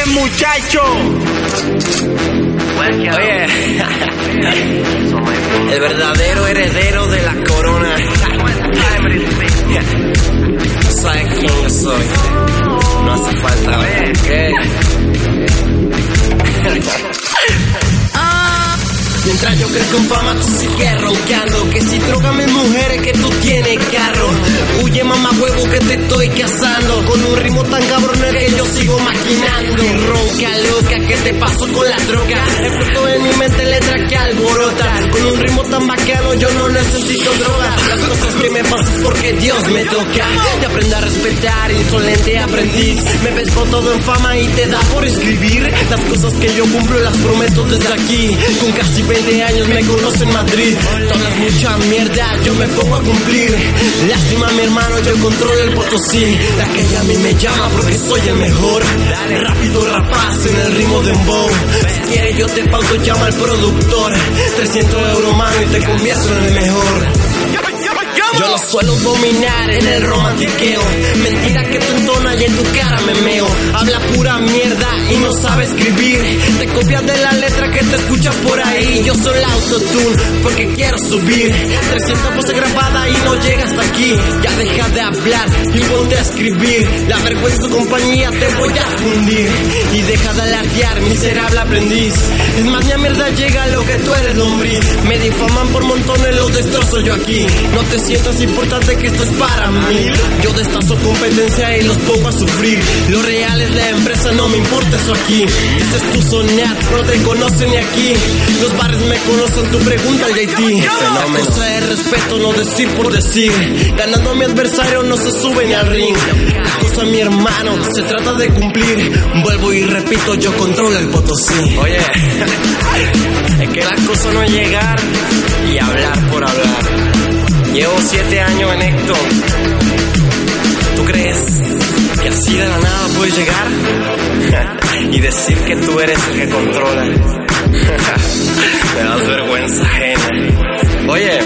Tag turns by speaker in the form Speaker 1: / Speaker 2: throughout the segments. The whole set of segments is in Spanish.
Speaker 1: ese muchacho.
Speaker 2: Oye, el verdadero heredero de la corona. ¿Sabes quién yo soy? No hace falta ver, Mientras yo crezco en fama, tú sigues roncando. Que si droga mis mujeres, que tú tienes carro. Huye mamá huevo que te estoy cazando. Con un ritmo tan cabrón que yo sigo maquinando. Ronca loca, ¿qué te pasó con la droga? Explotó en mi mente letra que alborota. Con un ritmo tan bacano, yo no necesito droga. Las cosas que me pasan porque Dios me toca. Te aprendo a respetar, insolente aprendiz. Me ves por todo en fama y te da por escribir. Las cosas que yo cumplo las prometo desde aquí. Con casi 20 años me conozco en Madrid. Todas mucha mierda, yo me pongo a cumplir. Mi hermano, yo controlo el potosí. La que a mí me llama porque soy el mejor. Rápido rapaz en el ritmo de bow. Si quieres yo te pauto, llama al productor. 300 euros mano y te convierto en el mejor. Yo lo suelo dominar en el romantiqueo. Mentira que tú entonas y en tu cara me meo. Habla pura mierda y no sabe escribir. Copias de la letra que te escuchas por ahí. Yo soy el autotune porque quiero subir. 300 voces grabadas y no llega hasta aquí. Ya deja de hablar y ponte a escribir. La vergüenza de tu compañía te voy a fundir. Y deja de alardear, miserable aprendiz. Es más, mi mierda llega a lo que tú eres lombriz. Me difaman por montones, los destrozo yo aquí. No te siento es importante que esto es para mí. Yo destazo competencia y los pongo a sufrir. La no me importa eso aquí. Ese es tu soñar, no te conocen ni aquí. Los bares me conocen, tu pregunta al Haití. Fenómeno. Cosa de respeto, no decir por decir. Ganando a mi adversario no se sube ni al ring. La cosa mi hermano, se trata de cumplir. Vuelvo y repito, yo controlo el potosí. Oye, es que la cosa no es llegar y hablar por hablar. Llevo siete años en esto. ¿Tú crees que así de la nada puedes llegar? y decir que tú eres el que controla. Me das vergüenza ajena. Oye,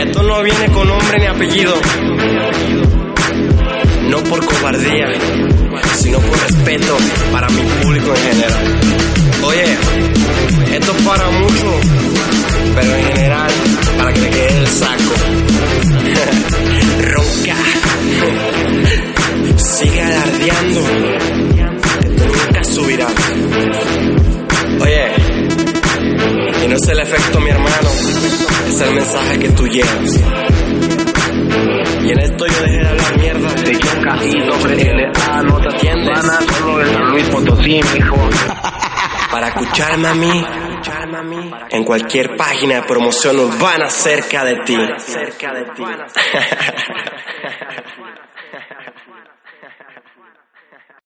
Speaker 2: esto no viene con nombre ni apellido. No por cobardía, sino por respeto para mi público en general. Es el efecto, mi hermano, es el mensaje que tú llevas. Y en esto yo dejé de hablar mierda.
Speaker 3: De choca y no te
Speaker 2: ¿Entiendes?
Speaker 3: solo de San Luis Potosí, mijo.
Speaker 2: Para escucharme a mí en cualquier página de promoción urbana cerca de ti.